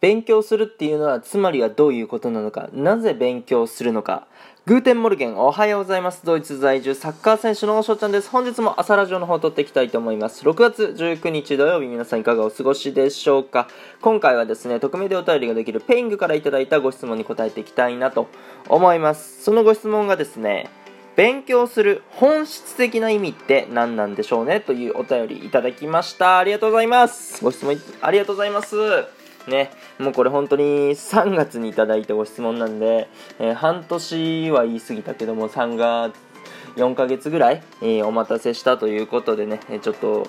勉強するっていうのはつまりはどういうことなのか。なぜ勉強するのか。 Guten Morgen おはようございます。ドイツ在住サッカー選手の翔ちゃんです。本日も朝ラジオの方を録っていきたいと思います。6月19日土曜日皆さんいかがお過ごしでしょうか。今回はですね匿名でお便りができる Peing からいただいたご質問に答えていきたいなと思います。そのご質問がですね勉強する本質的な意味って何なんでしょうねというお便りいただきました。ありがとうございます。ご質問ありがとうございます。ね、もうこれ本当に3月にいただいたご質問なんで、えー、半年は言い過ぎたけども、3が4ヶ月ぐらい、えー、お待たせしたということでね、ちょっと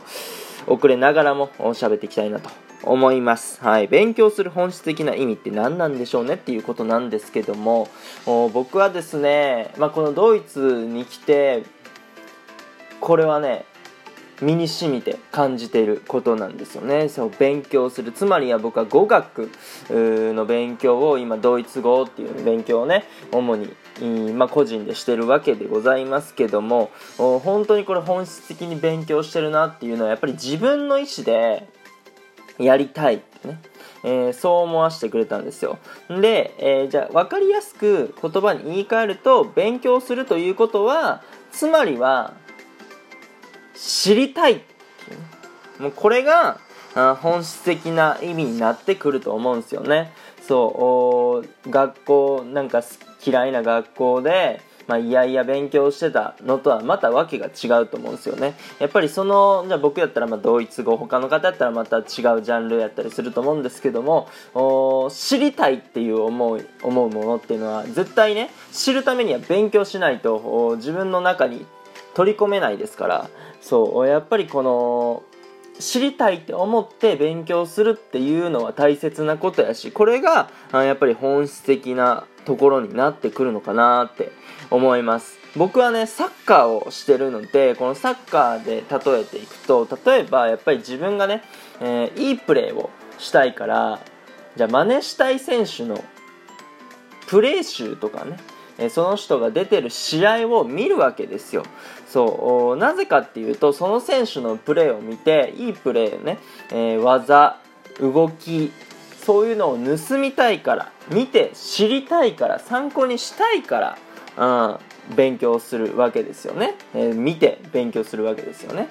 遅れながらも喋っていきたいなと思います。はい。勉強する本質的な意味って何なんでしょうねっていうことなんですけども、僕はですね、まあ、このドイツに来て、これはね、身に染みて感じていることなんですよね。そう勉強する。つまりは僕は語学の勉強を今ドイツ語っていう勉強をね主にまあ、個人でしてるわけでございますけども本当にこれ本質的に勉強してるなっていうのはやっぱり自分の意思でやりたいってね。えー、そう思わせてくれたんですよ。で、えー、じゃあ分かりやすく言葉に言い換えると勉強するということはつまりは知りたいっていうもうこれが本質的な意味になってくると思うんですよねそう学校なんか嫌いな学校でまあ、いやいや勉強してたのとはまた訳が違うと思うんですよね。やっぱりその、じゃあ僕やったらまあドイツ語、他の方やったらまた違うジャンルやったりすると思うんですけども、知りたいっていう思い、思うものっていうのは絶対ね、知るためには勉強しないと自分の中に取り込めないですから。そうやっぱりこの知りたいって思って勉強するっていうのは大切なことやしこれがやっぱり本質的なところになってくるのかなって思います。僕はねサッカーをしてるのでこのサッカーで例えていくと例えばやっぱり自分がね、えー、いいプレーをしたいからじゃあ真似したい選手のプレー集とかねえその人が出てる試合を見るわけですよ。そう。なぜかっていうとその選手のプレーを見ていいプレーね、えー、技動きそういうのを盗みたいから見て知りたいから参考にしたいから、うん、勉強するわけですよね、えー、見て勉強するわけですよね。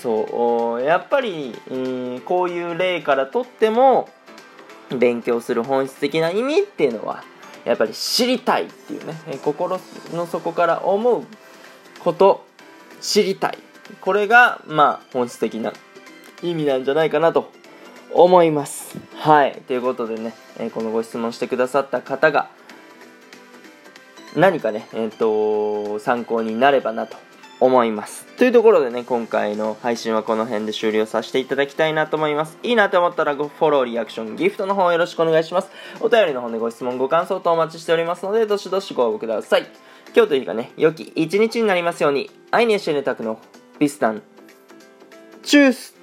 そう。やっぱり、えー、こういう例からとっても勉強する本質的な意味っていうのはやっぱり知りたいっていうね心の底から思うこと知りたい。これがまあ本質的な意味なんじゃないかなと思います。はい。ということでね、えこのご質問してくださった方が何かねえっ、ー、と参考になればなと思います。というところでね、今回の配信はこの辺で終了させていただきたいなと思います。いいなと思ったらごフォロー、リアクション、ギフトの方よろしくお願いします。お便りの方でご質問、ご感想とお待ちしておりますので、どしどしご応募ください。今日という日がね、良き一日になりますように、アイネシェネタクのビスタン、チュース